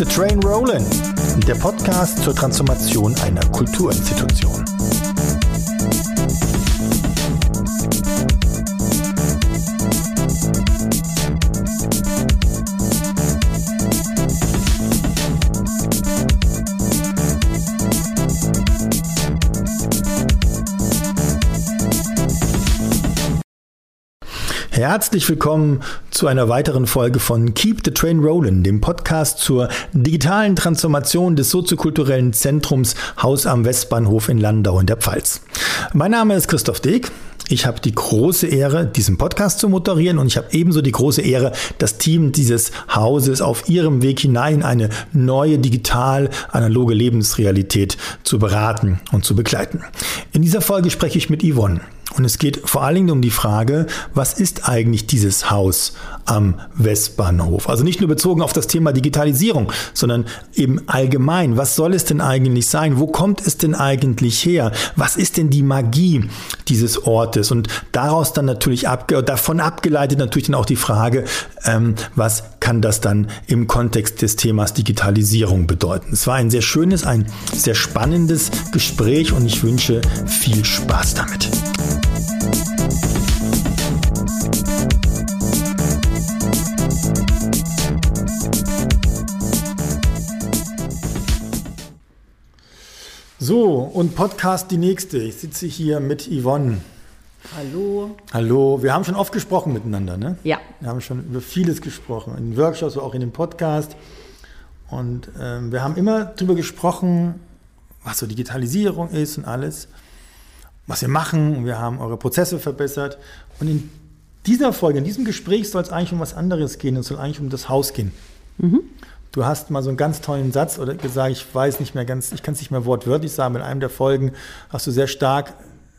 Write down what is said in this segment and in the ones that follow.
the Train Rollin', der Podcast zur Transformation einer Kulturinstitution. Herzlich willkommen zu einer weiteren Folge von Keep the Train Rollin', dem Podcast zur digitalen Transformation des soziokulturellen Zentrums Haus am Westbahnhof in Landau in der Pfalz. Mein Name ist Christoph Deek. Ich habe die große Ehre, diesen Podcast zu moderieren und ich habe ebenso die große Ehre, das Team dieses Hauses auf ihrem Weg hinein in eine neue digital-analoge Lebensrealität zu beraten und zu begleiten. In dieser Folge spreche ich mit Yvonne. Und es geht vor allen Dingen um die Frage, was ist eigentlich dieses Haus am Westbahnhof? Also nicht nur bezogen auf das Thema Digitalisierung, sondern eben allgemein. Was soll es denn eigentlich sein? Wo kommt es denn eigentlich her? Was ist denn die Magie dieses Ortes? Und daraus dann natürlich abge davon abgeleitet natürlich dann auch die Frage, ähm, was kann das dann im Kontext des Themas Digitalisierung bedeuten? Es war ein sehr schönes, ein sehr spannendes Gespräch und ich wünsche viel Spaß damit. So, und Podcast die nächste. Ich sitze hier mit Yvonne. Hallo. Hallo. Wir haben schon oft gesprochen miteinander, ne? Ja. Wir haben schon über vieles gesprochen, in Workshops, auch in dem Podcast. Und ähm, wir haben immer darüber gesprochen, was so Digitalisierung ist und alles, was wir machen. Wir haben eure Prozesse verbessert. Und in dieser Folge, in diesem Gespräch soll es eigentlich um was anderes gehen. Es soll eigentlich um das Haus gehen. Mhm. Du hast mal so einen ganz tollen Satz oder gesagt, ich weiß nicht mehr ganz, ich kann es nicht mehr wortwörtlich sagen, in einem der Folgen hast du sehr stark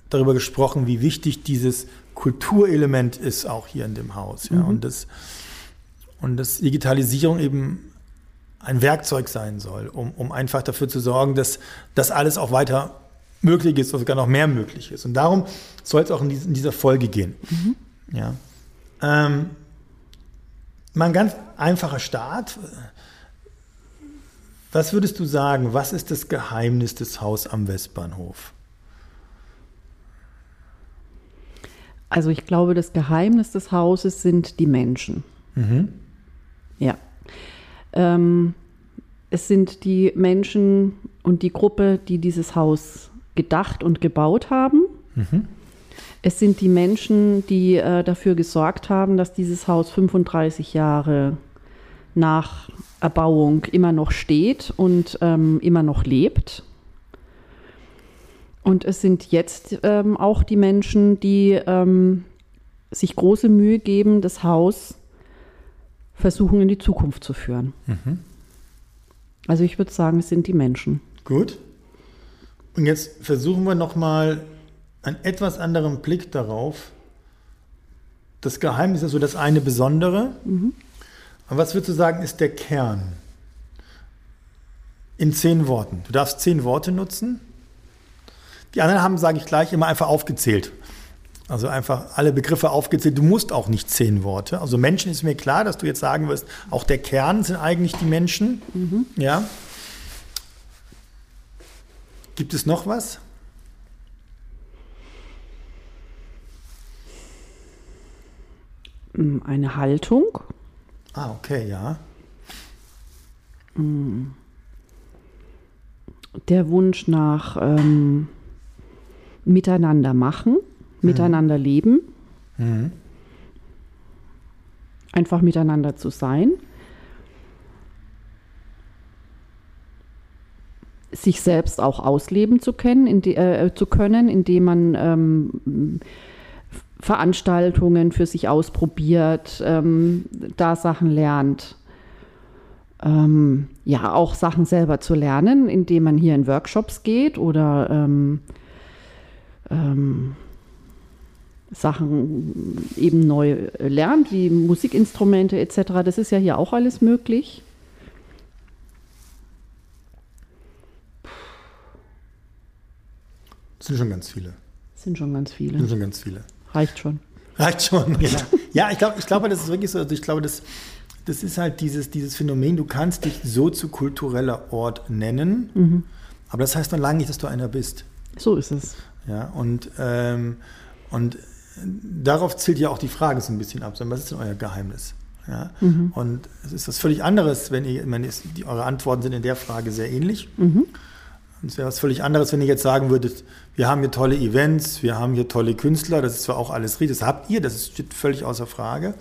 darüber gesprochen, wie wichtig dieses Kulturelement ist, auch hier in dem Haus. Ja? Mhm. Und, das, und dass Digitalisierung eben ein Werkzeug sein soll, um, um einfach dafür zu sorgen, dass das alles auch weiter möglich ist oder sogar noch mehr möglich ist. Und darum soll es auch in, dies, in dieser Folge gehen. Mhm. Ja. Ähm, mal ein ganz einfacher Start. Was würdest du sagen, was ist das Geheimnis des Haus am Westbahnhof? Also ich glaube, das Geheimnis des Hauses sind die Menschen. Mhm. Ja. Ähm, es sind die Menschen und die Gruppe, die dieses Haus gedacht und gebaut haben. Mhm. Es sind die Menschen, die äh, dafür gesorgt haben, dass dieses Haus 35 Jahre nach Erbauung immer noch steht und ähm, immer noch lebt. Und es sind jetzt ähm, auch die Menschen, die ähm, sich große Mühe geben, das Haus versuchen in die Zukunft zu führen. Mhm. Also ich würde sagen, es sind die Menschen. Gut. Und jetzt versuchen wir nochmal einen etwas anderen Blick darauf. Das Geheimnis ist so das eine Besondere. Mhm. Und was würdest du sagen, ist der Kern? In zehn Worten. Du darfst zehn Worte nutzen. Die anderen haben, sage ich gleich, immer einfach aufgezählt. Also einfach alle Begriffe aufgezählt. Du musst auch nicht zehn Worte. Also Menschen ist mir klar, dass du jetzt sagen wirst, auch der Kern sind eigentlich die Menschen. Mhm. Ja. Gibt es noch was? Eine Haltung. Ah, okay, ja. Der Wunsch nach ähm, Miteinander machen, mhm. miteinander leben, mhm. einfach miteinander zu sein. sich selbst auch ausleben zu können, die, äh, zu können, indem man ähm, Veranstaltungen für sich ausprobiert, ähm, da Sachen lernt. Ähm, ja, auch Sachen selber zu lernen, indem man hier in Workshops geht oder ähm, ähm Sachen eben neu lernt, wie Musikinstrumente etc. Das ist ja hier auch alles möglich. Das sind schon ganz viele. Das sind schon ganz viele. Das sind schon ganz viele. Reicht schon. Reicht schon, ja. ja, ich glaube, ich glaube, das ist wirklich so. Also ich glaube, dass das ist halt dieses, dieses Phänomen, du kannst dich soziokultureller Ort nennen, mhm. aber das heißt noch lange nicht, dass du einer bist. So ist es. Ja, und, ähm, und darauf zielt ja auch die Frage so ein bisschen ab. Was ist denn euer Geheimnis? Ja? Mhm. Und es ist was völlig anderes, wenn ihr, wenn es, die, eure Antworten sind in der Frage sehr ähnlich. Mhm. Und es wäre was völlig anderes, wenn ihr jetzt sagen würdet, wir haben hier tolle Events, wir haben hier tolle Künstler, das ist zwar auch alles richtig, das habt ihr, das steht völlig außer Frage.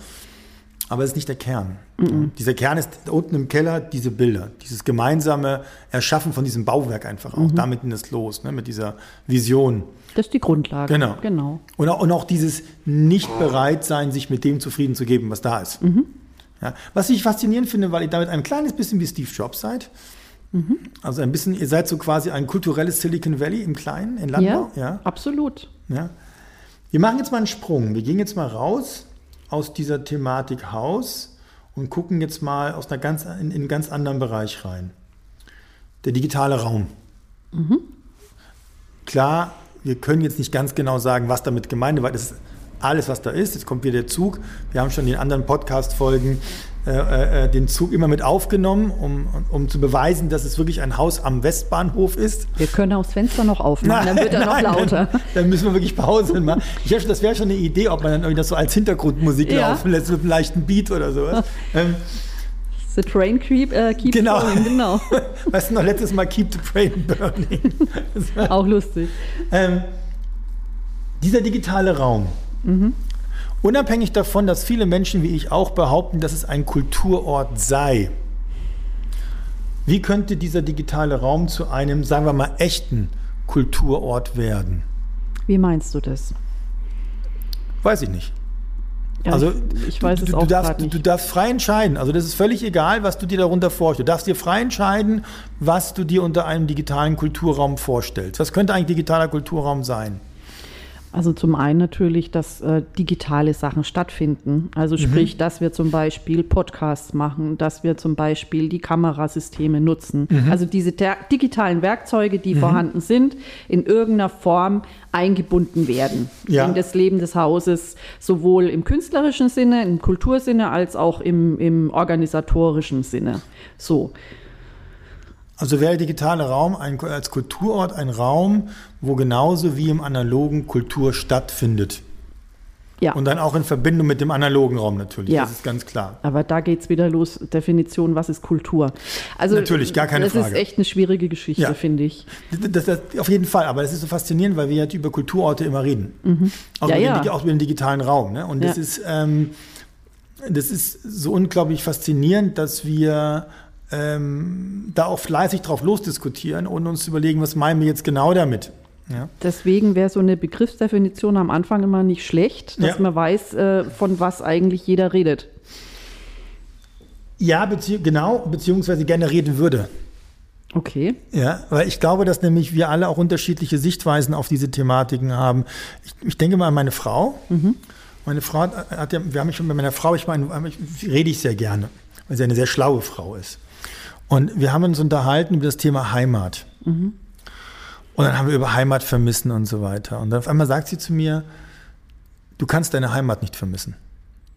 Aber es ist nicht der Kern. Mhm. Dieser Kern ist unten im Keller diese Bilder, dieses gemeinsame Erschaffen von diesem Bauwerk einfach auch. Mhm. Damit ging es los, ne, mit dieser Vision. Das ist die Grundlage. Genau. genau. Und, auch, und auch dieses Nicht-Bereit-Sein, sich mit dem zufrieden zu geben, was da ist. Mhm. Ja, was ich faszinierend finde, weil ihr damit ein kleines bisschen wie Steve Jobs seid. Mhm. Also ein bisschen, ihr seid so quasi ein kulturelles Silicon Valley im Kleinen, in Landau. Ja, ja. absolut. Ja. Wir machen jetzt mal einen Sprung. Wir gehen jetzt mal raus aus dieser Thematik Haus und gucken jetzt mal aus einer ganz, in, in einen ganz anderen Bereich rein. Der digitale Raum. Mhm. Klar, wir können jetzt nicht ganz genau sagen, was damit gemeint ist, weil das ist alles, was da ist. Jetzt kommt wieder der Zug. Wir haben schon in den anderen Podcast-Folgen äh, äh, den Zug immer mit aufgenommen, um, um zu beweisen, dass es wirklich ein Haus am Westbahnhof ist. Wir können auch das Fenster noch aufmachen, nein, dann wird er noch lauter. Dann, dann, müssen wir wirklich Pause machen. Ich schon, das wäre schon eine Idee, ob man dann irgendwie das so als Hintergrundmusik ja. laufen lässt mit einem leichten Beat oder sowas. ähm, The train creep, äh, keep genau. Going, genau. Weißt du noch, letztes Mal Keep the Train Burning. auch lustig. Ähm, dieser digitale Raum. Mhm. Unabhängig davon, dass viele Menschen wie ich auch behaupten, dass es ein Kulturort sei. Wie könnte dieser digitale Raum zu einem, sagen wir mal, echten Kulturort werden? Wie meinst du das? Weiß ich nicht. Ja, also ich, ich weiß du, es du, auch darfst, nicht. du darfst frei entscheiden. Also das ist völlig egal, was du dir darunter vorstellst. Du darfst dir frei entscheiden, was du dir unter einem digitalen Kulturraum vorstellst. Was könnte eigentlich digitaler Kulturraum sein? Also zum einen natürlich, dass äh, digitale Sachen stattfinden. Also mhm. sprich, dass wir zum Beispiel Podcasts machen, dass wir zum Beispiel die Kamerasysteme nutzen. Mhm. Also diese digitalen Werkzeuge, die mhm. vorhanden sind, in irgendeiner Form eingebunden werden ja. in das Leben des Hauses, sowohl im künstlerischen Sinne, im Kultursinne, als auch im, im organisatorischen Sinne. So. Also wäre der digitale Raum ein, als Kulturort ein Raum, wo genauso wie im analogen Kultur stattfindet. Ja. Und dann auch in Verbindung mit dem analogen Raum natürlich, ja. das ist ganz klar. Aber da geht es wieder los, Definition, was ist Kultur? Also natürlich, gar keine das Frage. Das ist echt eine schwierige Geschichte, ja. finde ich. Das, das, auf jeden Fall, aber das ist so faszinierend, weil wir ja über Kulturorte immer reden. Mhm. Auch, ja, über den, auch, über den, digitalen Raum. Ne? Und das, ist, ähm, das ist so unglaublich faszinierend, dass wir ähm, da auch fleißig drauf losdiskutieren und uns überlegen, was meinen wir jetzt genau damit. Ja. Deswegen wäre so eine Begriffsdefinition am Anfang immer nicht schlecht, dass ja. man weiß, äh, von was eigentlich jeder redet. Ja, bezieh genau, beziehungsweise gerne reden würde. Okay. Ja, weil ich glaube, dass nämlich wir alle auch unterschiedliche Sichtweisen auf diese Thematiken haben. Ich, ich denke mal an meine Frau. Mhm. Meine Frau hat ja, wir haben schon bei meiner Frau, ich meine, rede ich sehr gerne, weil sie eine sehr schlaue Frau ist. Und wir haben uns unterhalten über das Thema Heimat. Mhm. Und dann haben wir über Heimat vermissen und so weiter. Und dann auf einmal sagt sie zu mir, du kannst deine Heimat nicht vermissen.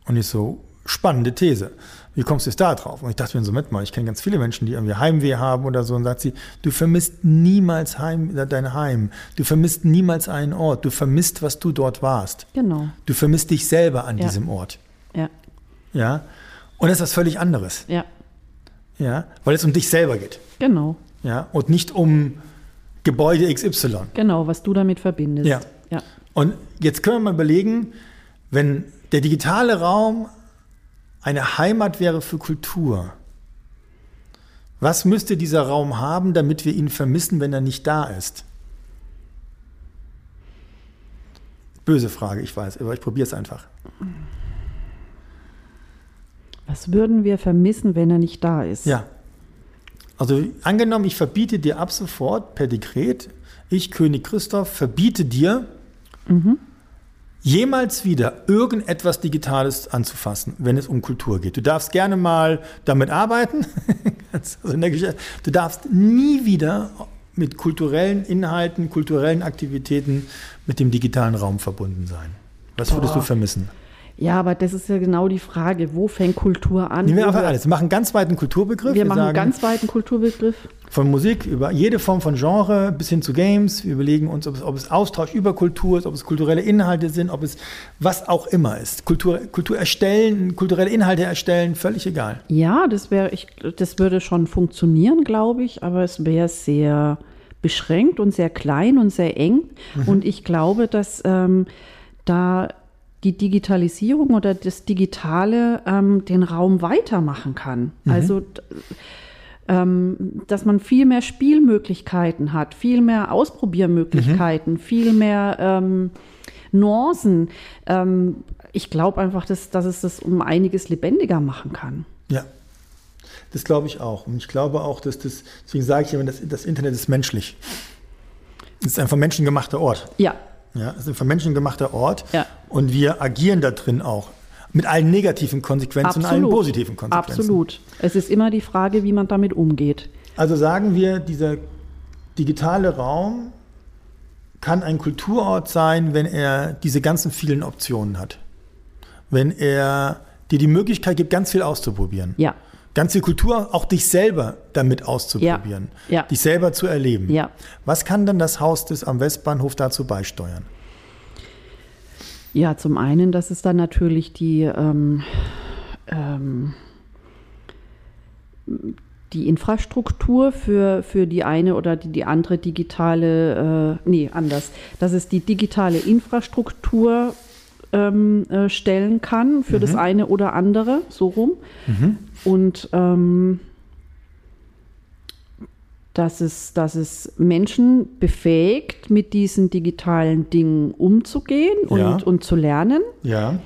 Und ich so, spannende These. Wie kommst du jetzt da drauf? Und ich dachte mir so, mit mal, ich kenne ganz viele Menschen, die irgendwie Heimweh haben oder so. Und sagt sie, du vermisst niemals Heim, dein Heim. Du vermisst niemals einen Ort. Du vermisst, was du dort warst. Genau. Du vermisst dich selber an ja. diesem Ort. Ja. Ja. Und das ist was völlig anderes. Ja. Ja, weil es um dich selber geht. Genau. Ja, und nicht um Gebäude XY. Genau, was du damit verbindest. Ja. ja. Und jetzt können wir mal überlegen, wenn der digitale Raum eine Heimat wäre für Kultur, was müsste dieser Raum haben, damit wir ihn vermissen, wenn er nicht da ist? Böse Frage, ich weiß, aber ich probiere es einfach. Was würden wir vermissen, wenn er nicht da ist? Ja. Also angenommen, ich verbiete dir ab sofort per Dekret, ich, König Christoph, verbiete dir, mhm. jemals wieder irgendetwas Digitales anzufassen, wenn es um Kultur geht. Du darfst gerne mal damit arbeiten. also du darfst nie wieder mit kulturellen Inhalten, kulturellen Aktivitäten mit dem digitalen Raum verbunden sein. Was würdest Boah. du vermissen? Ja, aber das ist ja genau die Frage, wo fängt Kultur an? Nehmen wir einfach alles. Wir machen einen ganz weiten Kulturbegriff. Wir machen einen ganz weiten Kulturbegriff. von Musik über jede Form von Genre bis hin zu Games. Wir überlegen uns, ob es, ob es Austausch über Kultur ist, ob es kulturelle Inhalte sind, ob es was auch immer ist. Kultur, Kultur erstellen, kulturelle Inhalte erstellen, völlig egal. Ja, das wäre, ich, das würde schon funktionieren, glaube ich, aber es wäre sehr beschränkt und sehr klein und sehr eng. Und ich glaube, dass ähm, da die Digitalisierung oder das Digitale ähm, den Raum weitermachen kann. Also d- ähm, dass man viel mehr Spielmöglichkeiten hat, viel mehr Ausprobiermöglichkeiten, viel mehr ähm, Nuancen. Ähm, ich glaube einfach, dass, dass es das um einiges lebendiger machen kann. Ja, das glaube ich auch. Und ich glaube auch, dass das, deswegen sage ich immer, das, das Internet ist menschlich. Es ist ein von Menschen gemachter Ort. Ja, Ja, es ist ein von Menschen gemachter Ort. Ja. Und wir agieren da drin auch. Mit allen negativen Konsequenzen und allen positiven Konsequenzen. Absolut. Es ist immer die Frage, wie man damit umgeht. Also sagen wir, dieser digitale Raum kann ein Kulturort sein, wenn er diese ganzen vielen Optionen hat. Wenn er dir die Möglichkeit gibt, ganz viel auszuprobieren. Ja, Ganz viel Kultur, auch dich selber damit auszuprobieren. Ja, ja. Dich selber zu erleben. Ja. Was kann dann das Haus des am Westbahnhof dazu beisteuern? Ja, zum einen, dass es dann natürlich die, ähm, ähm, die Infrastruktur für, für die eine oder die, die andere digitale, äh, nee, anders, dass es die digitale Infrastruktur ähm, äh, stellen kann für das eine oder andere, so rum. Und ähm, dass es, dass es Menschen befähigt, mit diesen digitalen Dingen umzugehen und, Ja. und zu lernen. Ja.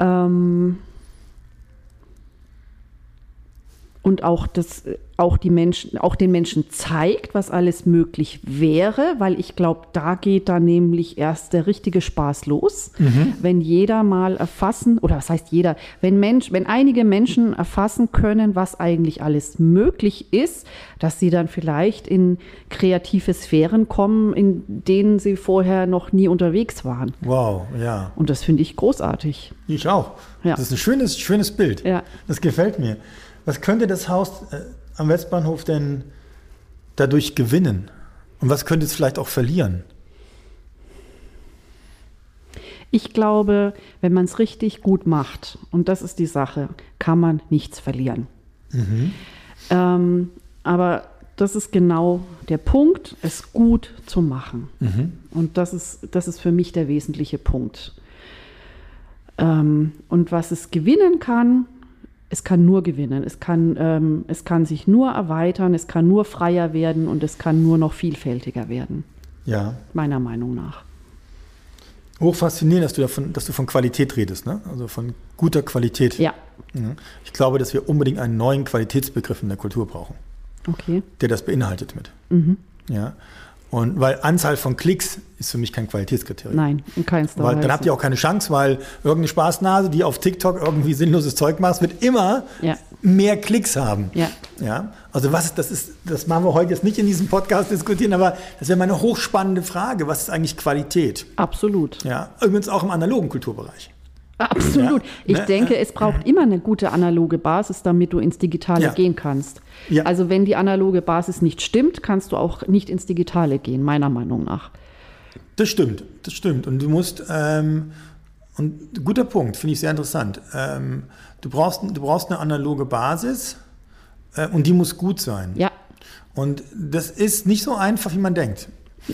Ähm, und auch das, auch die Menschen, auch den Menschen zeigt, was alles möglich wäre, weil ich glaube, da geht dann nämlich erst der richtige Spaß los, wenn jeder mal erfassen, oder was heißt jeder, wenn Mensch, wenn einige Menschen erfassen können, was eigentlich alles möglich ist, dass sie dann vielleicht in kreative Sphären kommen, in denen sie vorher noch nie unterwegs waren. Wow, ja. Und das finde ich großartig. Ich auch. Ja. Das ist ein schönes, schönes Bild. Ja. Das gefällt mir. Was könnte das Haus äh, am Westbahnhof denn dadurch gewinnen? Und was könnte es vielleicht auch verlieren? Ich glaube, wenn man es richtig gut macht, und das ist die Sache, kann man nichts verlieren. Ähm, aber das ist genau der Punkt, es gut zu machen. Und das ist, das ist für mich der wesentliche Punkt. Ähm, und was es gewinnen kann, es kann nur gewinnen. Es kann, ähm, es kann sich nur erweitern, es kann nur freier werden und es kann nur noch vielfältiger werden, Ja. meiner Meinung nach. Hoch faszinierend, dass du, davon, dass du von Qualität redest, ne? also von guter Qualität. Ja, Mhm. Ich glaube, dass wir unbedingt einen neuen Qualitätsbegriff in der Kultur brauchen, okay. der das beinhaltet mit. Mhm. Ja. Und weil Anzahl von Klicks ist für mich kein Qualitätskriterium. Nein, in keinster Weil Weise. dann habt ihr auch keine Chance, weil irgendeine Spaßnase, die auf TikTok irgendwie sinnloses Zeug macht, wird immer Ja. mehr Klicks haben. Ja. Ja. Also was das ist, das machen wir heute jetzt nicht in diesem Podcast diskutieren, aber das wäre mal eine hochspannende Frage. Was ist eigentlich Qualität? Absolut. Ja. Übrigens auch im analogen Kulturbereich. Absolut. Ja, ich ne? denke, es braucht immer eine gute analoge Basis, damit du ins Digitale Ja. gehen kannst. Ja. Also wenn die analoge Basis nicht stimmt, kannst du auch nicht ins Digitale gehen, meiner Meinung nach. Das stimmt, das stimmt. Und du musst, ähm, und guter Punkt, finde ich sehr interessant. Ähm, du, brauchst, du brauchst eine analoge Basis äh, und die muss gut sein. Ja, Und das ist nicht so einfach, wie man denkt.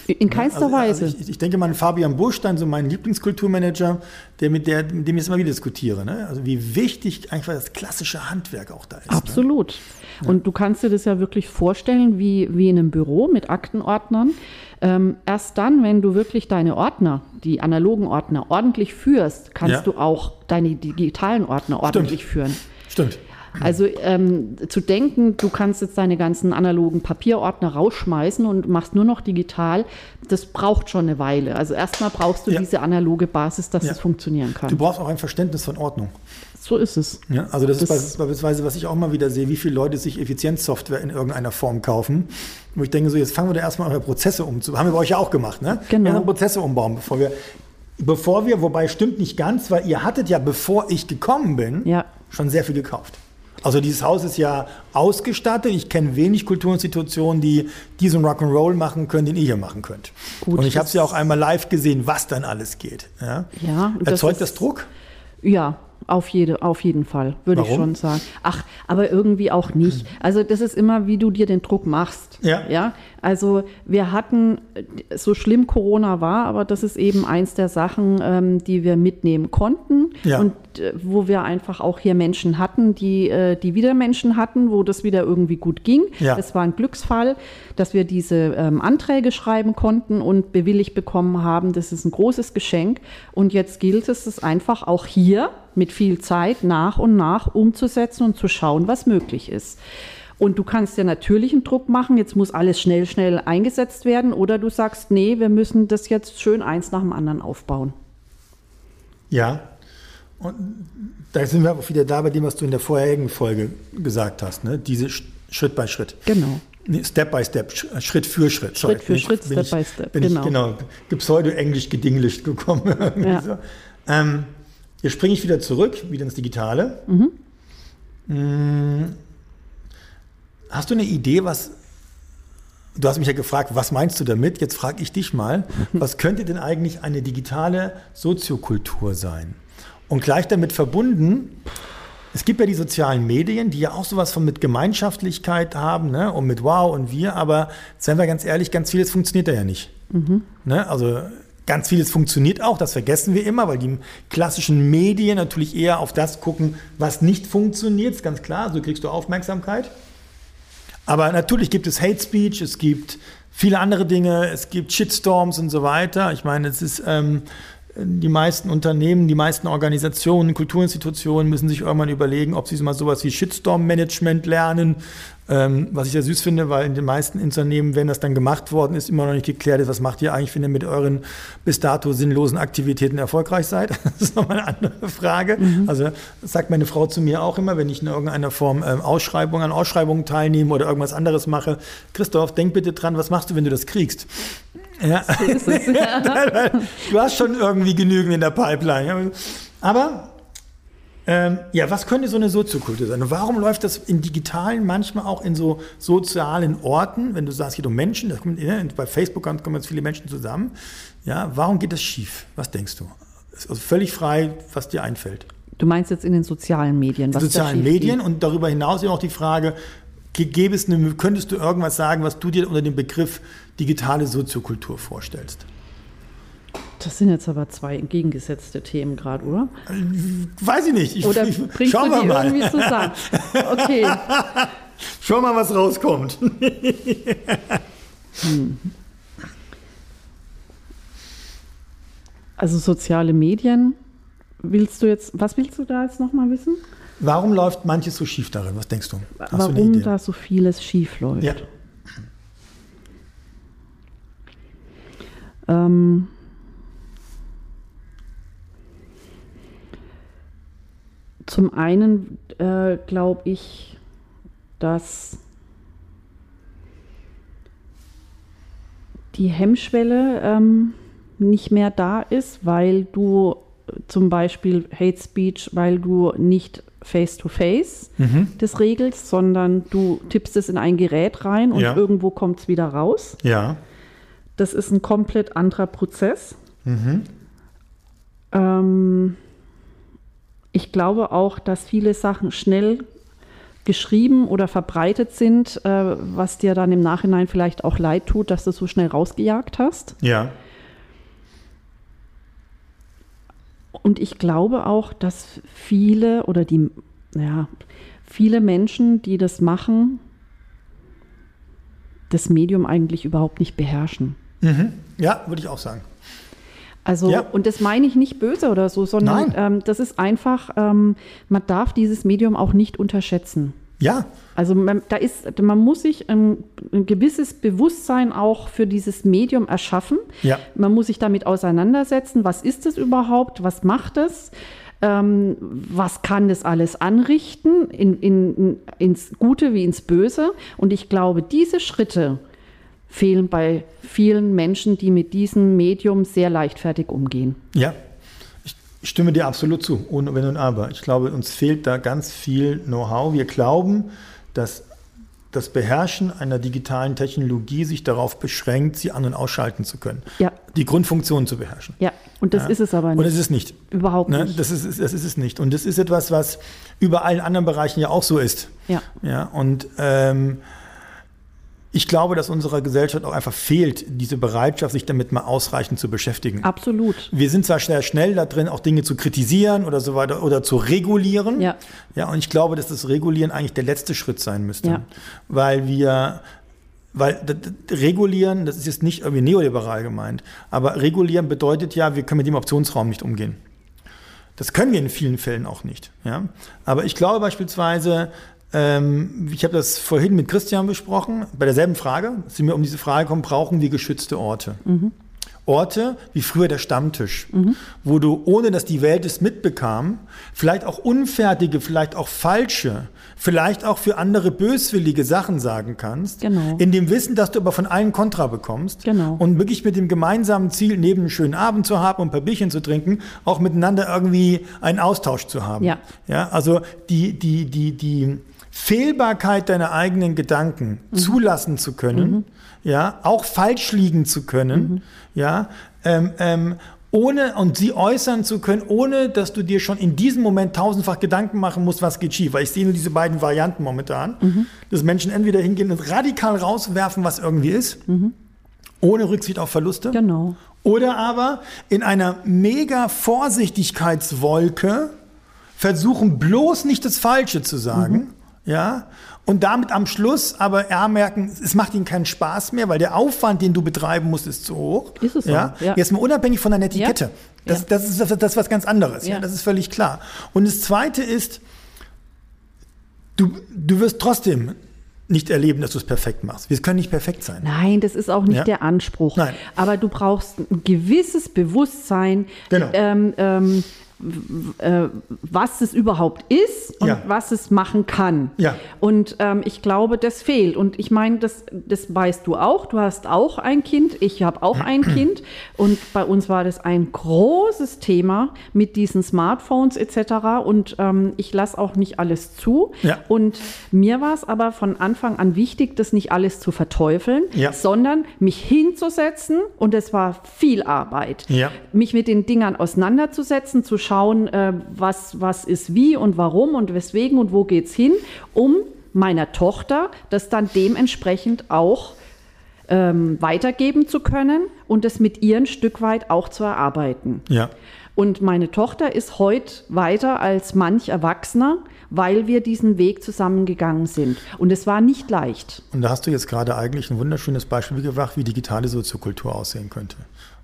In keinster also, Weise. Also ich, ich denke mal an Fabian Buschstein, so mein Lieblingskulturmanager, der mit, der, mit dem ich jetzt immer wieder diskutiere. Ne? Also wie wichtig einfach das klassische Handwerk auch da ist. Ne? Absolut. Und du kannst dir das ja wirklich vorstellen, wie, wie in einem Büro mit Aktenordnern. Ähm, erst dann, wenn du wirklich deine Ordner, die analogen Ordner, ordentlich führst, kannst Ja. du auch deine digitalen Ordner ordentlich führen. Stimmt. Also ähm, zu denken, du kannst jetzt deine ganzen analogen Papierordner rausschmeißen und machst nur noch digital, das braucht schon eine Weile. Also erstmal brauchst du Ja. diese analoge Basis, dass Ja. es funktionieren Du kann. brauchst auch ein Verständnis von Ordnung. So ist es. Ja, also das, Das- ist beispielsweise, was ich auch mal wieder sehe, wie viele Leute sich Effizienzsoftware in irgendeiner Form kaufen. Wo ich denke, so jetzt fangen wir da erstmal eure Prozesse um. Haben wir bei euch ja auch gemacht, ne? Genau. Wir haben Prozesse umbauen, bevor wir bevor wir, wobei stimmt nicht ganz, weil ihr hattet ja, bevor ich gekommen bin, Ja. schon sehr viel gekauft. Also dieses Haus ist ja ausgestattet. Ich kenne wenig Kulturinstitutionen, die diesen Rock'n'Roll machen können, den ihr hier machen könnt. Gut, und ich habe es ja auch einmal live gesehen, was dann alles geht. Ja? Ja, das Erzeugt ist- das Druck? Ja, auf, jede, auf jeden Fall, würde ich schon sagen. Ach, aber irgendwie auch nicht. Also das ist immer, wie du dir den Druck machst. Ja. ja? Also wir hatten, so schlimm Corona war, aber das ist eben eins der Sachen, ähm, die wir mitnehmen konnten. Ja. Und äh, wo wir einfach auch hier Menschen hatten, die, äh, die wieder Menschen hatten, wo das wieder irgendwie gut ging. Ja. Es war ein Glücksfall, dass wir diese ähm, Anträge schreiben konnten und bewilligt bekommen haben. Das ist ein großes Geschenk. Und jetzt gilt es, es einfach auch hier mit viel Zeit nach und nach umzusetzen und zu schauen, was möglich ist. Und du kannst ja natürlich einen Druck machen, jetzt muss alles schnell, schnell eingesetzt werden. Oder du sagst, nee, wir müssen das jetzt schön eins nach dem anderen aufbauen. Ja. Und da sind wir auch wieder da bei dem, was du in der vorherigen Folge gesagt hast. Ne? Diese Sch- Schritt by Schritt. Genau. Step by Step, Sch- Schritt für Schritt. Sorry, Schritt für bin ich- Schritt, bin Step ich, by Step, genau. ich, genau, gepseudo-englisch gedinglicht gekommen. Ja. so. ähm, jetzt springe ich wieder zurück, wieder ins Digitale. Mhm. Mm, Hast du eine Idee, was, du hast mich ja gefragt, was meinst du damit? Jetzt frage ich dich mal, was könnte denn eigentlich eine digitale Soziokultur sein? Und gleich damit verbunden, es gibt ja die sozialen Medien, die ja auch sowas von mit Gemeinschaftlichkeit haben ne? und mit Wow und wir, aber seien wir ganz ehrlich, ganz vieles funktioniert da ja nicht. Ne? Also ganz vieles funktioniert auch, das vergessen wir immer, weil die klassischen Medien natürlich eher auf das gucken, was nicht funktioniert, ist ganz klar, so kriegst du Aufmerksamkeit. Aber natürlich gibt es Hate Speech, es gibt viele andere Dinge, es gibt Shitstorms und so weiter. Ich meine, es ist ähm, die meisten Unternehmen, die meisten Organisationen, Kulturinstitutionen müssen sich irgendwann überlegen, ob sie mal sowas wie Shitstorm-Management lernen. Ähm, was ich ja süß finde, weil in den meisten Unternehmen, wenn das dann gemacht worden ist, immer noch nicht geklärt ist, was macht ihr eigentlich, wenn ihr mit euren bis dato sinnlosen Aktivitäten erfolgreich seid. Das ist nochmal eine andere Frage. Also das sagt meine Frau zu mir auch immer, wenn ich in irgendeiner Form ähm, Ausschreibung, an Ausschreibungen teilnehme oder irgendwas anderes mache. Christoph, denk bitte dran, was machst du, wenn du das kriegst? Ja. du hast schon irgendwie genügend in der Pipeline. Ja. Aber ähm, ja, was könnte so eine Soziokultur sein? Und warum läuft das in digitalen manchmal auch in so sozialen Orten, wenn du sagst, es geht um Menschen, das kommt, bei Facebook kommen jetzt viele Menschen zusammen. Ja, warum geht das schief? Was denkst du? Ist also völlig frei, was dir einfällt. Du meinst jetzt in den sozialen Medien, was sozialen Medien geht? und darüber hinaus eben auch die Frage, ge- gäbe es eine, könntest du irgendwas sagen, was du dir unter dem Begriff digitale Soziokultur vorstellst? Das sind jetzt aber zwei entgegengesetzte Themen gerade, oder? Weiß ich nicht. Ich, Oder bringst schauen du wir die mal. irgendwie zusammen? Okay. Schau mal, was rauskommt. Also soziale Medien. Willst du jetzt, was willst du da jetzt nochmal wissen? Warum läuft manches so schief darin? Was denkst du? Hast du Warum Idee? da so vieles schief läuft? Ja. Ähm, zum einen äh, glaube ich, dass die Hemmschwelle ähm, nicht mehr da ist, weil du zum Beispiel Hate Speech, weil du nicht face-to-face Mhm. das regelst, sondern du tippst es in ein Gerät rein und Ja. irgendwo kommt es wieder raus. Ja. Das ist ein komplett anderer Prozess. Mhm. Ähm, ich glaube auch, dass viele Sachen schnell geschrieben oder verbreitet sind, äh, was dir dann im Nachhinein vielleicht auch leid tut, dass du so schnell rausgejagt hast. Ja. Und ich glaube auch, dass viele oder die, ja, viele Menschen, die das machen, das Medium eigentlich überhaupt nicht beherrschen. Mhm. Ja, würde ich auch sagen. Also, Ja. und das meine ich nicht böse oder so, sondern ähm, das ist einfach, ähm, man darf dieses Medium auch nicht unterschätzen. Ja. Also man, da ist, man muss sich ein, ein gewisses Bewusstsein auch für dieses Medium erschaffen. Ja. Man muss sich damit auseinandersetzen, was ist es überhaupt, was macht es, ähm, was kann das alles anrichten, in, in, ins Gute wie ins Böse. Und ich glaube, diese Schritte fehlen bei vielen Menschen, die mit diesem Medium sehr leichtfertig umgehen. Ja, ich stimme dir absolut zu, ohne Wenn und Aber. Ich glaube, uns fehlt da ganz viel Know-how. Wir glauben, dass das Beherrschen einer digitalen Technologie sich darauf beschränkt, sie an- und ausschalten zu können. Ja. Die Grundfunktion zu beherrschen. Ja, und das Ja. ist es aber nicht. Und es ist nicht. Überhaupt Ne? nicht. Das, ist, das ist es nicht. Und das ist etwas, was über allen anderen Bereichen ja auch so ist. Ja. Ja, und ähm, ich glaube, dass unserer Gesellschaft auch einfach fehlt, diese Bereitschaft, sich damit mal ausreichend zu beschäftigen. Absolut. Wir sind zwar sehr schnell da drin, auch Dinge zu kritisieren oder so weiter oder zu regulieren. Ja. Ja, und ich glaube, dass das Regulieren eigentlich der letzte Schritt sein müsste. Ja. Weil wir, weil d- d- regulieren, das ist jetzt nicht irgendwie neoliberal gemeint, aber regulieren bedeutet ja, wir können mit dem Optionsraum nicht umgehen. Das können wir in vielen Fällen auch nicht. Ja? Aber ich glaube beispielsweise, ähm, ich habe das vorhin mit Christian besprochen, bei derselben Frage, sie mir um diese Frage kommen, brauchen wir geschützte Orte? Orte wie früher der Stammtisch, wo du, ohne dass die Welt es mitbekam, vielleicht auch unfertige, vielleicht auch falsche, vielleicht auch für andere böswillige Sachen sagen kannst, Genau. in dem Wissen, dass du aber von allen Kontra bekommst Genau. und wirklich mit dem gemeinsamen Ziel, neben einem schönen Abend zu haben und ein paar Bierchen zu trinken, auch miteinander irgendwie einen Austausch zu haben. Ja. Ja, also die, die, die, die Fehlbarkeit deiner eigenen Gedanken zulassen zu können, ja, auch falsch liegen zu können, ja, ähm, ähm, ohne und sie äußern zu können, ohne dass du dir schon in diesem Moment tausendfach Gedanken machen musst, was geht schief. Weil ich sehe nur diese beiden Varianten momentan, dass Menschen entweder hingehen und radikal rauswerfen, was irgendwie ist, ohne Rücksicht auf Verluste. Genau. Oder aber in einer mega Vorsichtigkeitswolke versuchen bloß nicht das Falsche zu sagen, ja, und damit am Schluss aber ja, merken, es macht ihnen keinen Spaß mehr, weil der Aufwand, den du betreiben musst, ist zu hoch. Ist es so, ja? ja. Jetzt mal unabhängig von deiner Etikette. Das, Ja. das, ist, das, das ist was ganz anderes, ja. Das ist völlig klar. Und das Zweite ist, du, du wirst trotzdem nicht erleben, dass du es perfekt machst. Wir können nicht perfekt sein. Nein, das ist auch nicht Ja. der Anspruch. Nein. Aber du brauchst ein gewisses Bewusstsein, Genau. ähm, ähm, äh, was es überhaupt ist und Ja. was es machen kann. Ja. Und ähm, ich glaube, das fehlt. Und ich meine, das, das weißt du auch. Du hast auch ein Kind. Ich habe auch ein Kind. Und bei uns war das ein großes Thema mit diesen Smartphones etc. Und ähm, ich lasse auch nicht alles zu. Ja. Und mir war es aber von Anfang an wichtig, das nicht alles zu verteufeln, Ja. sondern mich hinzusetzen. Und es war viel Arbeit. Ja. Mich mit den Dingern auseinanderzusetzen, zu schauen, äh, was, was ist wie und warum und weswegen und wo geht's hin, um meiner Tochter das dann dementsprechend auch ähm, weitergeben zu können und es mit ihr ein Stück weit auch zu erarbeiten. Ja. Und meine Tochter ist heute weiter als manch Erwachsener, weil wir diesen Weg zusammengegangen sind. Und es war nicht leicht. Und da hast du jetzt gerade eigentlich ein wunderschönes Beispiel gebracht, wie digitale Soziokultur aussehen könnte.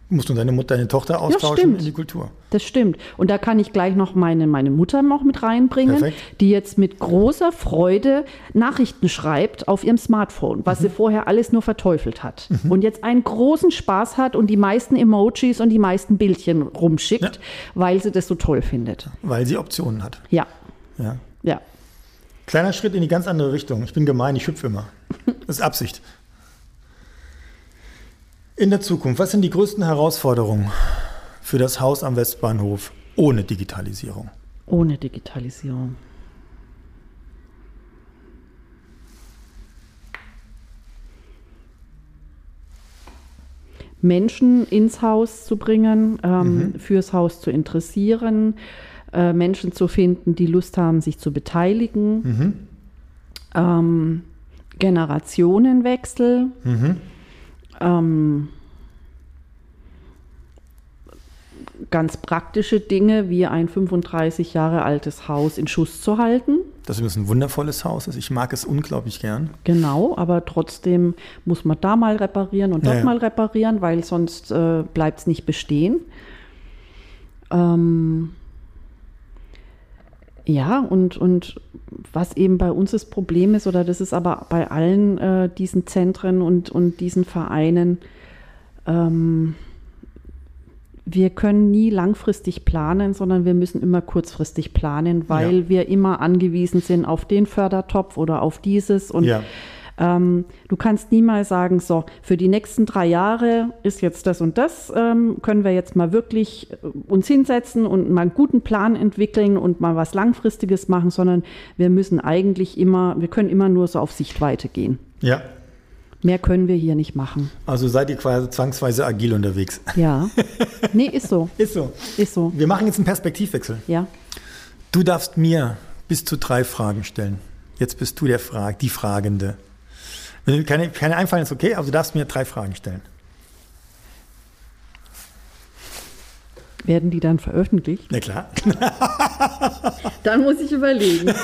Du musst nur deine Mutter, deine Tochter austauschen in die Kultur. Das stimmt. Und da kann ich gleich noch meine, meine Mutter noch mit reinbringen, Perfekt. die jetzt mit großer Freude Nachrichten schreibt auf ihrem Smartphone, was Mhm. sie vorher alles nur verteufelt hat. Und jetzt einen großen Spaß hat und die meisten Emojis und die meisten Bildchen rumschickt, Ja. weil sie das so toll findet. Weil sie Optionen hat. Ja, Ja. ja. Kleiner Schritt in die ganz andere Richtung. Ich bin gemein, ich hüpfe immer. Das ist Absicht. In der Zukunft, was sind die größten Herausforderungen für das Haus am Westbahnhof ohne Digitalisierung? Ohne Digitalisierung. Menschen ins Haus zu bringen, ähm, fürs Haus zu interessieren, äh, Menschen zu finden, die Lust haben, sich zu beteiligen, ähm, Generationenwechsel, ähm, ganz praktische Dinge wie ein 35 Jahre altes Haus in Schuss zu halten. Das ist ein wundervolles Haus. ist. Ich mag es unglaublich gern. Genau, aber trotzdem muss man da mal reparieren und dort Ja, ja. mal reparieren, weil sonst äh, bleibt es nicht bestehen. Ähm, ja, und, und was eben bei uns das Problem ist, oder das ist aber bei allen äh, diesen Zentren und, und diesen Vereinen, ähm, wir können nie langfristig planen, sondern wir müssen immer kurzfristig planen, weil Ja. wir immer angewiesen sind auf den Fördertopf oder auf dieses. Und Ja. Ähm, du kannst niemals sagen, so, für die nächsten drei Jahre ist jetzt das und das, ähm, können wir jetzt mal wirklich äh, uns hinsetzen und mal einen guten Plan entwickeln und mal was Langfristiges machen, sondern wir müssen eigentlich immer, wir können immer nur so auf Sichtweite gehen. Ja. Mehr können wir hier nicht machen. Also seid ihr quasi zwangsweise agil unterwegs. Ja. Nee, ist so. Ist so. Ist so. Wir machen jetzt einen Perspektivwechsel. Ja. Du darfst mir bis zu drei Fragen stellen. Jetzt bist du der Frag die Fragende. Wenn dir keine, keine einfallen, ist okay, aber du darfst mir drei Fragen stellen. Werden die dann veröffentlicht? Na klar. Dann muss ich überlegen.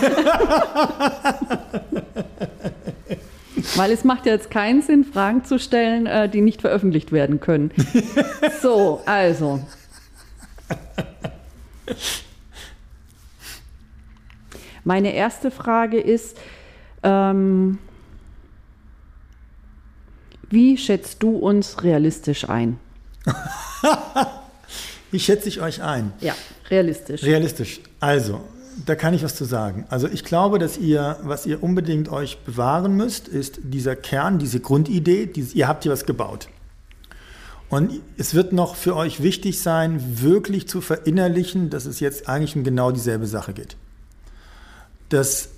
Weil es macht ja jetzt keinen Sinn, Fragen zu stellen, äh, die nicht veröffentlicht werden können. So, also. Meine erste Frage ist, ähm, wie schätzt du uns realistisch ein? Wie schätze ich euch ein? Ja, realistisch. Realistisch. Also, da kann ich was zu sagen. Also ich glaube, dass ihr, was ihr unbedingt euch bewahren müsst, ist dieser Kern, diese Grundidee, dieses, ihr habt hier was gebaut. Und es wird noch für euch wichtig sein, wirklich zu verinnerlichen, dass es jetzt eigentlich um genau dieselbe Sache geht. Dass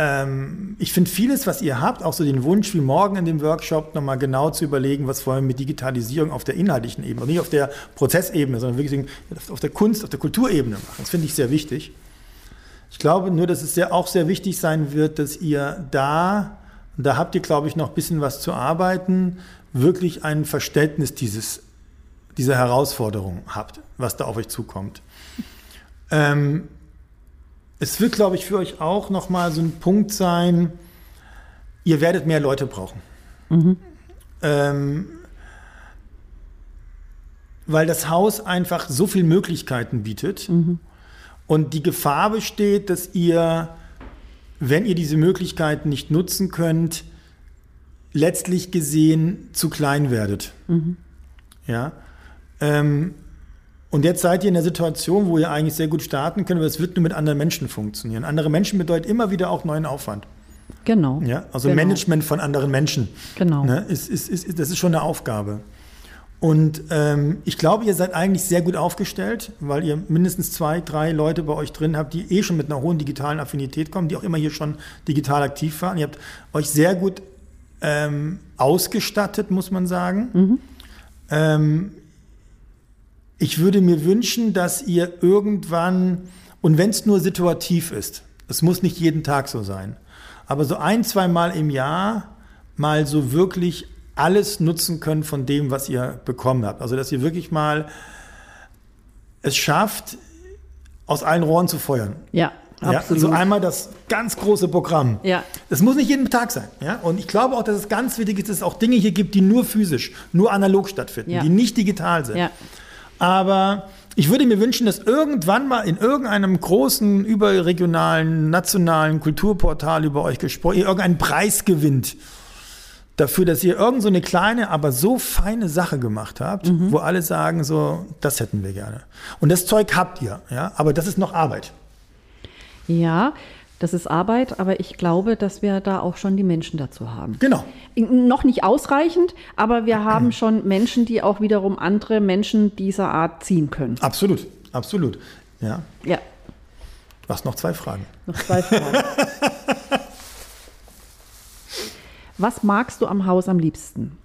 ähm, ich finde vieles, was ihr habt, auch so den Wunsch, wie morgen in dem Workshop nochmal genau zu überlegen, was wollen wir mit Digitalisierung auf der inhaltlichen Ebene, nicht auf der Prozessebene, sondern wirklich auf der Kunst, auf der Kulturebene machen. Das finde ich sehr wichtig. Ich glaube nur, dass es sehr, auch sehr wichtig sein wird, dass ihr da, da habt ihr, glaube ich, noch ein bisschen was zu arbeiten, wirklich ein Verständnis dieses, dieser Herausforderung habt, was da auf euch zukommt. Ähm, es wird, glaube ich, für euch auch nochmal so ein Punkt sein, ihr werdet mehr Leute brauchen. Mhm. Ähm, weil das Haus einfach so viele Möglichkeiten bietet mhm. und die Gefahr besteht, dass ihr, wenn ihr diese Möglichkeiten nicht nutzen könnt, letztlich gesehen zu klein werdet. Mhm. Ja. Ähm, und jetzt seid ihr in der Situation, wo ihr eigentlich sehr gut starten könnt, aber es wird nur mit anderen Menschen funktionieren. Andere Menschen bedeutet immer wieder auch neuen Aufwand. Genau. Ja, also genau. Management von anderen Menschen. Genau. Ne, ist, ist, ist, das ist schon eine Aufgabe. Und ähm, ich glaube, ihr seid eigentlich sehr gut aufgestellt, weil ihr mindestens zwei, drei Leute bei euch drin habt, die eh schon mit einer hohen digitalen Affinität kommen, die auch immer hier schon digital aktiv waren. Ihr habt euch sehr gut ähm, ausgestattet, muss man sagen. Mhm. Ähm, ich würde mir wünschen, dass ihr irgendwann, und wenn es nur situativ ist, es muss nicht jeden Tag so sein, aber so ein, zwei Mal im Jahr mal so wirklich alles nutzen könnt von dem, was ihr bekommen habt. Also dass ihr wirklich mal es schafft, aus allen Rohren zu feuern. Ja. Ja, Absolut. also einmal das ganz große Programm. Ja. Das muss nicht jeden Tag sein. Ja? Und ich glaube auch, dass es ganz wichtig ist, dass es auch Dinge hier gibt, die nur physisch, nur analog stattfinden, Ja. die nicht digital sind. Ja. Aber ich würde mir wünschen, dass irgendwann mal in irgendeinem großen, überregionalen, nationalen Kulturportal über euch gesprochen, ihr irgendeinen Preis gewinnt dafür, dass ihr irgend so eine kleine, aber so feine Sache gemacht habt, wo alle sagen so, das hätten wir gerne. Und das Zeug habt ihr, ja, aber das ist noch Arbeit. Ja, das ist Arbeit, aber ich glaube, dass wir da auch schon die Menschen dazu haben. Genau. Noch nicht ausreichend, aber wir haben schon Menschen, die auch wiederum andere Menschen dieser Art ziehen können. Absolut, absolut. Ja, Ja, du hast noch zwei Fragen. noch zwei Fragen. Was magst du am Haus am liebsten?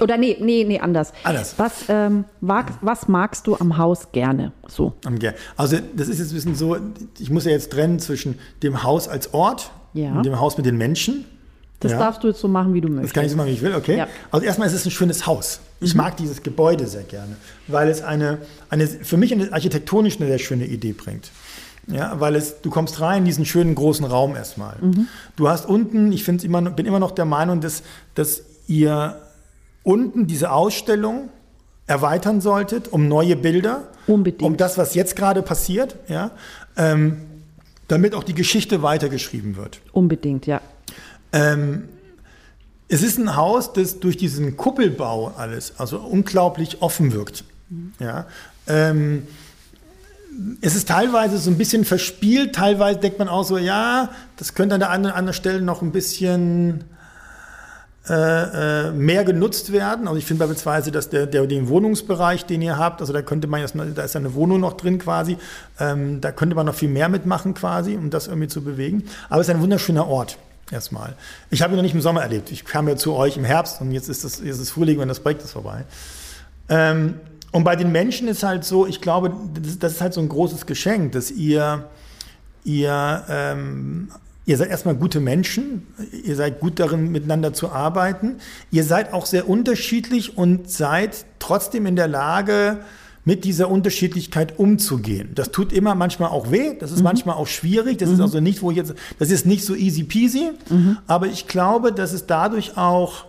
Oder nee, nee, nee, anders. Anders. Was, ähm, mag, was magst du am Haus gerne? So. Also das ist jetzt ein bisschen so, ich muss ja jetzt trennen zwischen dem Haus als Ort Ja. und dem Haus mit den Menschen. Das ja. darfst du jetzt so machen, wie du Das möchtest. kann ich so machen, wie ich will, okay? Ja. Also erstmal ist es ein schönes Haus. Ich mag dieses Gebäude sehr gerne, weil es eine, eine für mich eine architektonisch eine sehr schöne Idee bringt. Ja, weil es, du kommst rein in diesen schönen großen Raum erstmal. Du hast unten, ich finde immer, bin immer noch der Meinung, dass, dass ihr unten diese Ausstellung erweitern solltet um neue Bilder, Unbedingt. um das, was jetzt gerade passiert, ja, ähm, damit auch die Geschichte weitergeschrieben wird. Unbedingt, ja. Ähm, es ist ein Haus, das durch diesen Kuppelbau alles, also unglaublich offen wirkt. Ja? Ähm, es ist teilweise so ein bisschen verspielt, teilweise denkt man auch so, ja, das könnte an der einen oder anderen Stelle noch ein bisschen äh, äh, mehr genutzt werden. Also ich finde beispielsweise, dass der, der den Wohnungsbereich, den ihr habt, also da könnte man jetzt, da ist ja eine Wohnung noch drin quasi, ähm, da könnte man noch viel mehr mitmachen quasi, um das irgendwie zu bewegen. Aber es ist ein wunderschöner Ort erstmal. Ich habe ihn noch nicht im Sommer erlebt. Ich kam ja zu euch im Herbst und jetzt ist es jetzt ist Frühling und das Projekt ist vorbei. Ähm, und bei den Menschen ist halt so, ich glaube, das, das ist halt so ein großes Geschenk, dass ihr, ihr, ähm, ihr seid erstmal gute Menschen, ihr seid gut darin, miteinander zu arbeiten. Ihr seid auch sehr unterschiedlich und seid trotzdem in der Lage, mit dieser Unterschiedlichkeit umzugehen. Das tut immer manchmal auch weh, das ist mhm. manchmal auch schwierig, das mhm. ist also nicht, wo jetzt, das ist nicht so easy peasy, mhm. aber ich glaube, dass es dadurch auch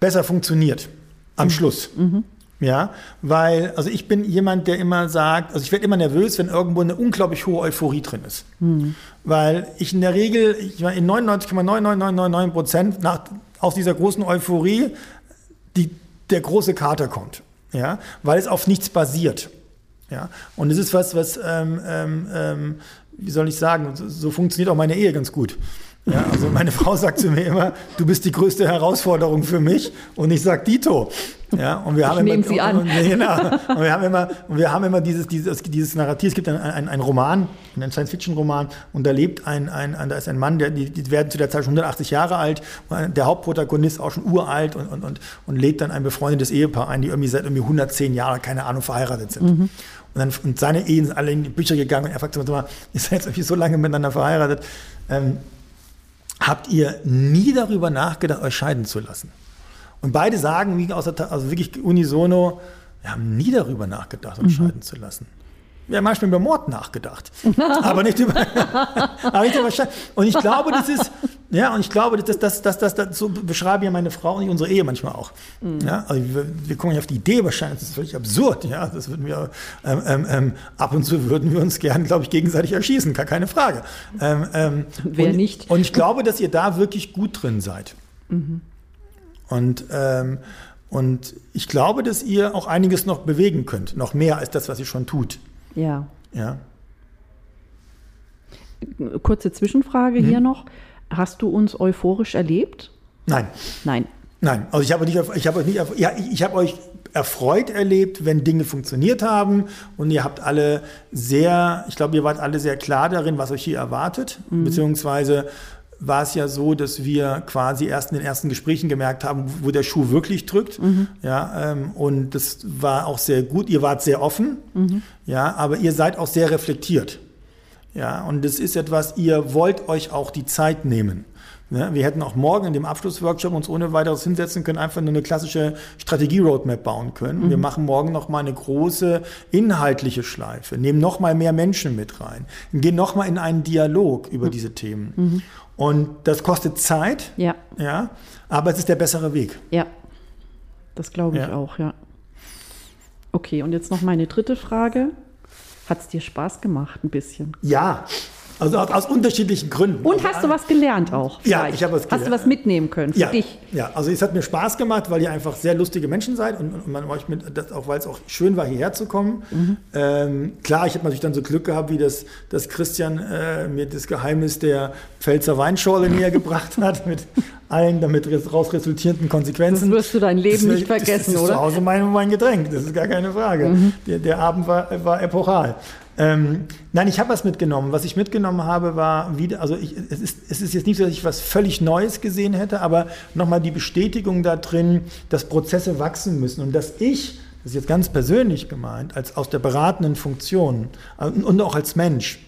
besser funktioniert am mhm. Schluss. Mhm. Ja, weil, also ich bin jemand, der immer sagt, also ich werde immer nervös, wenn irgendwo eine unglaublich hohe Euphorie drin ist. Mhm. Weil ich in der Regel, ich war in 99,99999 Prozent aus dieser großen Euphorie die, der große Kater kommt. Ja, weil es auf nichts basiert. Ja, und es ist was, was, ähm, ähm, ähm wie soll ich sagen, so, so funktioniert auch meine Ehe ganz gut. Ja, also meine Frau sagt zu mir immer, du bist die größte Herausforderung für mich. Und ich sage Dito. Ja, und wir haben ich immer, sie an. Und, genau, und wir haben immer, und wir haben immer dieses, dieses, dieses Narrativ. Es gibt einen, einen, einen Roman, einen Science-Fiction-Roman, und da lebt ein, ein, ein, da ist ein Mann, der, die, die werden zu der Zeit schon 180 Jahre alt, und der Hauptprotagonist auch schon uralt und, und, und, und lädt dann ein befreundetes Ehepaar ein, die irgendwie seit irgendwie 110 Jahren, keine Ahnung, verheiratet sind. Mhm. Und, dann, und seine Ehen sind alle in die Bücher gegangen und er fragt immer, ihr seid jetzt irgendwie so lange miteinander verheiratet. Ähm, habt ihr nie darüber nachgedacht, euch scheiden zu lassen? Und beide sagen, wie aus der, also wirklich unisono, wir haben nie darüber nachgedacht, uns mhm. scheiden zu lassen. Wir haben manchmal über Mord nachgedacht, aber nicht über, aber nicht über Und ich glaube, das ist, ja, und ich glaube, das, das, das, das, das so beschreibe ja meine Frau und unsere Ehe manchmal auch. Mhm. Ja, also wir, wir, kommen ja auf die Idee wahrscheinlich, das ist völlig absurd, ja, das würden wir, ähm, ähm, ähm ab und zu würden wir uns gern, glaube ich, gegenseitig erschießen, gar keine Frage. Ähm, ähm, Wer und, nicht? Und ich glaube, dass ihr da wirklich gut drin seid. Mhm. Und, ähm, und ich glaube, dass ihr auch einiges noch bewegen könnt, noch mehr als das, was ihr schon tut. Ja. Ja. Kurze Zwischenfrage hm. hier noch. Hast du uns euphorisch erlebt? Nein. Nein. Nein, also ich habe nicht, ich habe euch nicht, ja, ich habe euch erfreut erlebt, wenn Dinge funktioniert haben und ihr habt alle sehr, ich glaube, ihr wart alle sehr klar darin, was euch hier erwartet, mhm. beziehungsweise war es ja so, dass wir quasi erst in den ersten Gesprächen gemerkt haben, wo der Schuh wirklich drückt. Mhm. Ja, ähm, und das war auch sehr gut. Ihr wart sehr offen, mhm. ja, aber ihr seid auch sehr reflektiert. Ja, und das ist etwas, ihr wollt euch auch die Zeit nehmen. Ja, wir hätten auch morgen in dem Abschlussworkshop uns ohne weiteres hinsetzen können, einfach nur eine klassische Strategie-Roadmap bauen können. Mhm. Wir machen morgen noch mal eine große inhaltliche Schleife, nehmen noch mal mehr Menschen mit rein, gehen noch mal in einen Dialog über mhm. diese Themen. Mhm. Und das kostet Zeit, ja. Ja, aber es ist der bessere Weg. Ja, das glaube ich ja. auch, ja. Okay, und jetzt noch meine dritte Frage. Hat es dir Spaß gemacht, ein bisschen? Ja, also aus unterschiedlichen Gründen. Und hast du was gelernt auch? Ja, ich habe was gelernt. Hast du was mitnehmen können für ja, dich? Ja, also es hat mir Spaß gemacht, weil ihr einfach sehr lustige Menschen seid und, und man euch mit, das auch, weil es auch schön war, hierher zu kommen. Mhm. Ähm, klar, ich habe natürlich dann so Glück gehabt, wie das, dass Christian äh, mir das Geheimnis der Pfälzer Weinschorle näher gebracht hat, mit allen damit daraus resultierenden Konsequenzen. Das wirst du dein Leben das, nicht vergessen, das ist oder? Zu Hause mein, mein Getränk, das ist gar keine Frage. Mhm. Der, der Abend war, war epochal. Ähm, nein, ich habe was mitgenommen. Was ich mitgenommen habe, war wieder, also ich, es, ist, es ist jetzt nicht so, dass ich was völlig Neues gesehen hätte, aber nochmal die Bestätigung da drin, dass Prozesse wachsen müssen und dass ich, das ist jetzt ganz persönlich gemeint, als aus der beratenden Funktion äh, und auch als Mensch,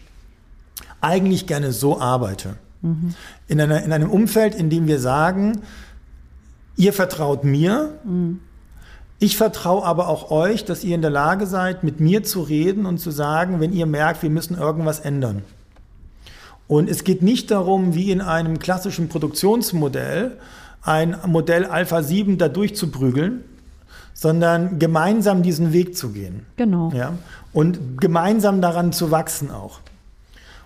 eigentlich gerne so arbeite. Mhm. In, einer, in einem Umfeld, in dem wir sagen, ihr vertraut mir, mhm ich vertraue aber auch euch, dass ihr in der Lage seid, mit mir zu reden und zu sagen, wenn ihr merkt, wir müssen irgendwas ändern. Und es geht nicht darum, wie in einem klassischen Produktionsmodell ein Modell Alpha 7 da durchzuprügeln, sondern gemeinsam diesen Weg zu gehen. Genau. Ja? Und gemeinsam daran zu wachsen auch.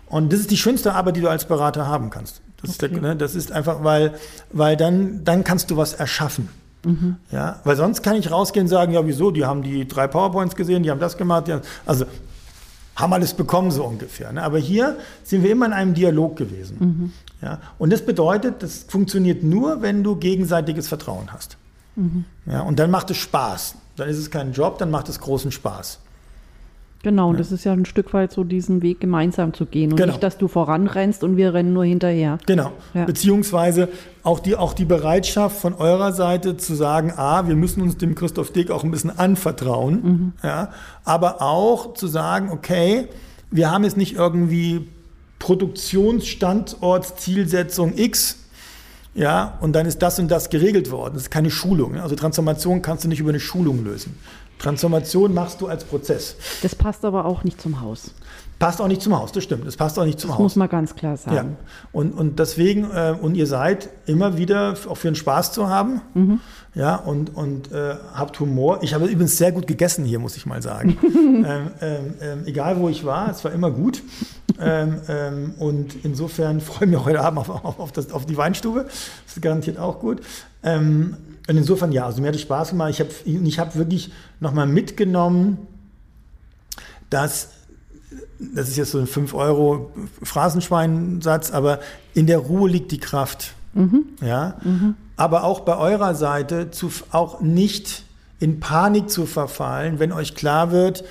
Und das ist die schönste Arbeit, die du als Berater haben kannst. Das, okay. ist, der, ne, das ist einfach, weil, weil dann, dann kannst du was erschaffen. Mhm. Ja, weil sonst kann ich rausgehen und sagen, ja, wieso, die haben die drei PowerPoints gesehen, die haben das gemacht, haben, also haben alles bekommen so ungefähr. Ne? Aber hier sind wir immer in einem Dialog gewesen. Mhm. Ja? Und das bedeutet, das funktioniert nur, wenn du gegenseitiges Vertrauen hast. Mhm. Ja? Und dann macht es Spaß. Dann ist es kein Job, dann macht es großen Spaß. Genau, und ja. das ist ja ein Stück weit so diesen Weg gemeinsam zu gehen und genau. nicht, dass du voranrennst und wir rennen nur hinterher. Genau. Ja. Beziehungsweise auch die, auch die Bereitschaft von eurer Seite zu sagen, ah, wir müssen uns dem Christoph Dick auch ein bisschen anvertrauen, mhm. ja, aber auch zu sagen, okay, wir haben jetzt nicht irgendwie Produktionsstandort Zielsetzung X, ja, und dann ist das und das geregelt worden. Das ist keine Schulung. Also Transformation kannst du nicht über eine Schulung lösen. Transformation machst du als Prozess. Das passt aber auch nicht zum Haus. Passt auch nicht zum Haus, das stimmt. Das passt auch nicht zum das Haus. Muss man ganz klar sagen. Ja. Und, und deswegen, äh, und ihr seid immer wieder auch für den Spaß zu haben. Mhm. Ja, und, und äh, habt Humor. Ich habe übrigens sehr gut gegessen hier, muss ich mal sagen. ähm, ähm, ähm, egal wo ich war, es war immer gut. Ähm, ähm, und insofern freue ich mich heute Abend auf, auf, auf, das, auf die Weinstube. Das ist garantiert auch gut. Ähm, und insofern ja, also mir hat es Spaß gemacht. Ich habe ich hab wirklich nochmal mitgenommen, dass, das ist jetzt so ein 5 Euro Phrasenschweinsatz, aber in der Ruhe liegt die Kraft. Mhm. Ja? Mhm. Aber auch bei eurer Seite zu, auch nicht in Panik zu verfallen, wenn euch klar wird,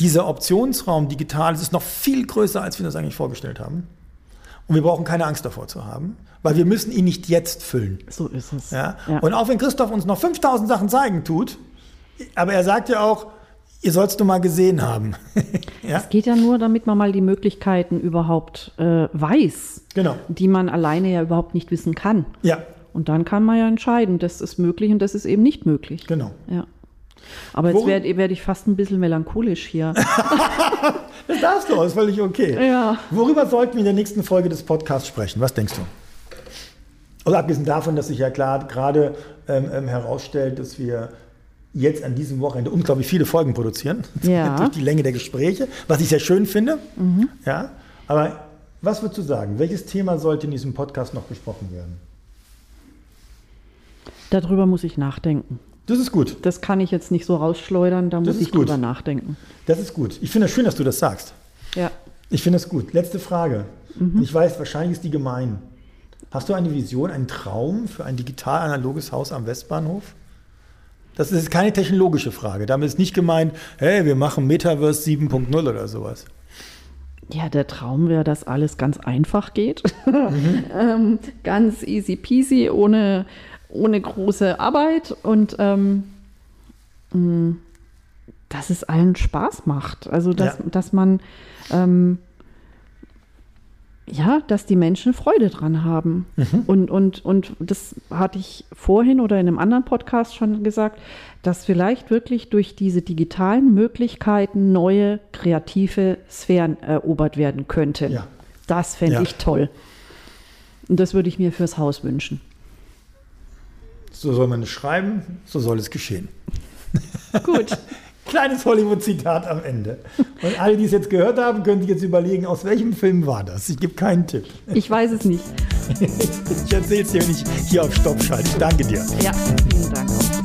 dieser Optionsraum digital ist noch viel größer, als wir das eigentlich vorgestellt haben. Und wir brauchen keine Angst davor zu haben, weil wir müssen ihn nicht jetzt füllen. So ist es. Ja? ja. Und auch wenn Christoph uns noch 5000 Sachen zeigen tut, aber er sagt ja auch, ihr sollst du mal gesehen haben. ja? Es geht ja nur, damit man mal die Möglichkeiten überhaupt äh, weiß, genau. die man alleine ja überhaupt nicht wissen kann. Ja. Und dann kann man ja entscheiden, das ist möglich und das ist eben nicht möglich. Genau. Ja. Aber jetzt werde werd ich fast ein bisschen melancholisch hier. das darfst du, ist völlig okay. Ja. Worüber sollten wir in der nächsten Folge des Podcasts sprechen? Was denkst du? Also abgesehen davon, dass sich ja klar gerade ähm, ähm, herausstellt, dass wir jetzt an diesem Wochenende unglaublich viele Folgen produzieren, ja. durch die Länge der Gespräche, was ich sehr schön finde. Mhm. Ja, aber was würdest du sagen? Welches Thema sollte in diesem Podcast noch besprochen werden? Darüber muss ich nachdenken. Das ist gut. Das kann ich jetzt nicht so rausschleudern, da muss ich gut. drüber nachdenken. Das ist gut. Ich finde es schön, dass du das sagst. Ja. Ich finde es gut. Letzte Frage. Mhm. Ich weiß, wahrscheinlich ist die gemein. Hast du eine Vision, einen Traum für ein digital-analoges Haus am Westbahnhof? Das ist keine technologische Frage. Damit ist nicht gemeint, hey, wir machen Metaverse 7.0 oder sowas. Ja, der Traum wäre, dass alles ganz einfach geht. Mhm. ähm, ganz easy peasy, ohne ohne große Arbeit und ähm, mm, dass es allen Spaß macht. Also, dass, ja. dass man, ähm, ja, dass die Menschen Freude dran haben. Mhm. Und, und, und das hatte ich vorhin oder in einem anderen Podcast schon gesagt, dass vielleicht wirklich durch diese digitalen Möglichkeiten neue kreative Sphären erobert werden könnten. Ja. Das fände ja. ich toll. Und das würde ich mir fürs Haus wünschen. So soll man es schreiben, so soll es geschehen. Gut. Kleines Hollywood-Zitat am Ende. Und alle, die es jetzt gehört haben, können sich jetzt überlegen, aus welchem Film war das? Ich gebe keinen Tipp. Ich weiß es nicht. ich erzähle es dir, wenn ich hier auf Stopp schalte. Danke dir. Ja, vielen Dank.